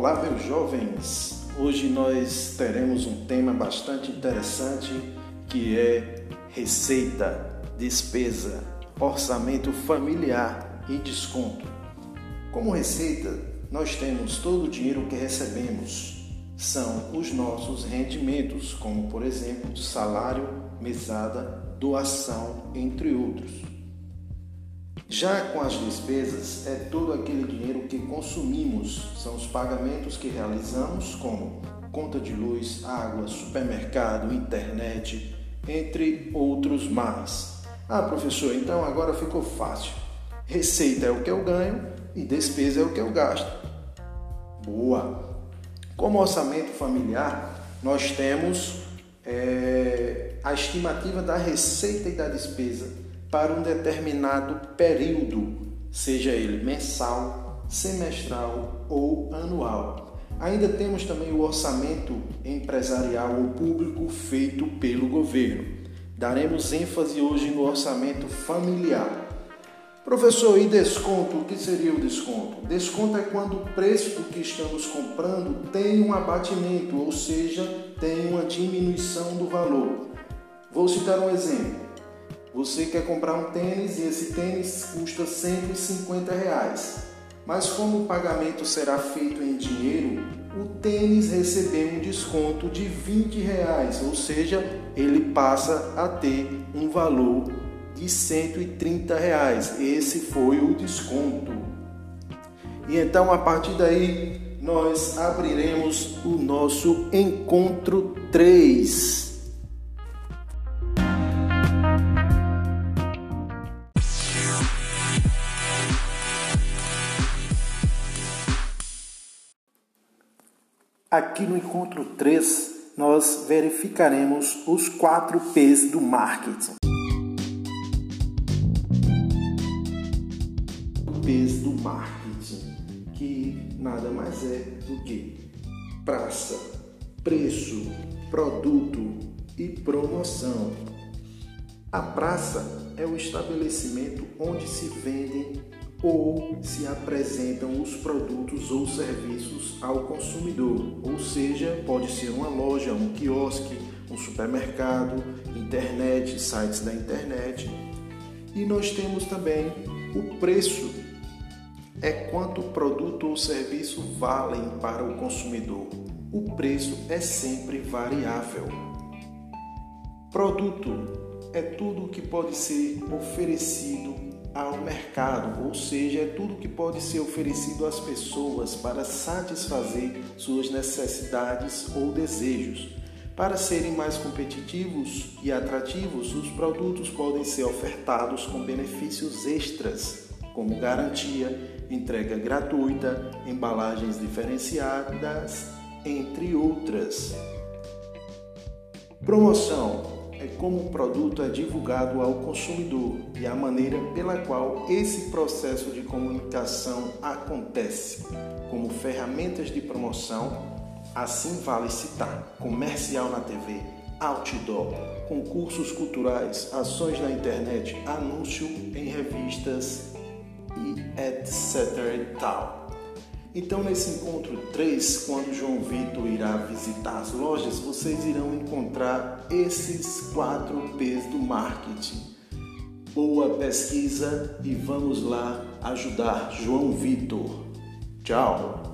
Olá, meus jovens! Hoje nós teremos um tema bastante interessante que é receita, despesa, orçamento familiar e desconto. Como receita, nós temos todo o dinheiro que recebemos. São os nossos rendimentos, como por exemplo salário, mesada, doação, entre outros. Já com as despesas, é todo aquele dinheiro que consumimos, são os pagamentos que realizamos, como conta de luz, água, supermercado, internet, entre outros mais. Ah, professor, então agora ficou fácil. Receita é o que eu ganho e despesa é o que eu gasto. Boa! Como orçamento familiar, nós temos é, a estimativa da receita e da despesa para um determinado período, seja ele mensal, semestral ou anual. Ainda temos também o orçamento empresarial ou público feito pelo governo. Daremos ênfase hoje no orçamento familiar. Professor, e desconto? O que seria o desconto? Desconto é quando o preço que estamos comprando tem um abatimento, ou seja, tem uma diminuição do valor. Vou citar um exemplo. Você quer comprar um tênis e esse tênis custa 150 reais. Mas como o pagamento será feito em dinheiro, o tênis recebeu um desconto de 20 reais, ou seja, ele passa a ter um valor de 130 reais. Esse foi o desconto. E então a partir daí nós abriremos o nosso encontro 3. Aqui no encontro 3, nós verificaremos os quatro P's do marketing. P's do marketing, que nada mais é do que praça, preço, produto e promoção. A praça é o estabelecimento onde se vendem ou se apresentam os produtos ou serviços ao consumidor, ou seja, pode ser uma loja, um quiosque, um supermercado, internet, sites da internet. E nós temos também o preço, é quanto o produto ou serviço valem para o consumidor. O preço é sempre variável. Produto é tudo o que pode ser oferecido ao mercado, ou seja, é tudo que pode ser oferecido às pessoas para satisfazer suas necessidades ou desejos. Para serem mais competitivos e atrativos, os produtos podem ser ofertados com benefícios extras, como garantia, entrega gratuita, embalagens diferenciadas, entre outras. Promoção é como o produto é divulgado ao consumidor e a maneira pela qual esse processo de comunicação acontece, como ferramentas de promoção, assim vale citar comercial na TV, outdoor, concursos culturais, ações na internet, anúncio em revistas e etc e tal. Então, nesse encontro 3, quando João Vitor irá visitar as lojas, vocês irão encontrar esses quatro P's do marketing. Boa pesquisa e vamos lá ajudar João Vitor. Tchau!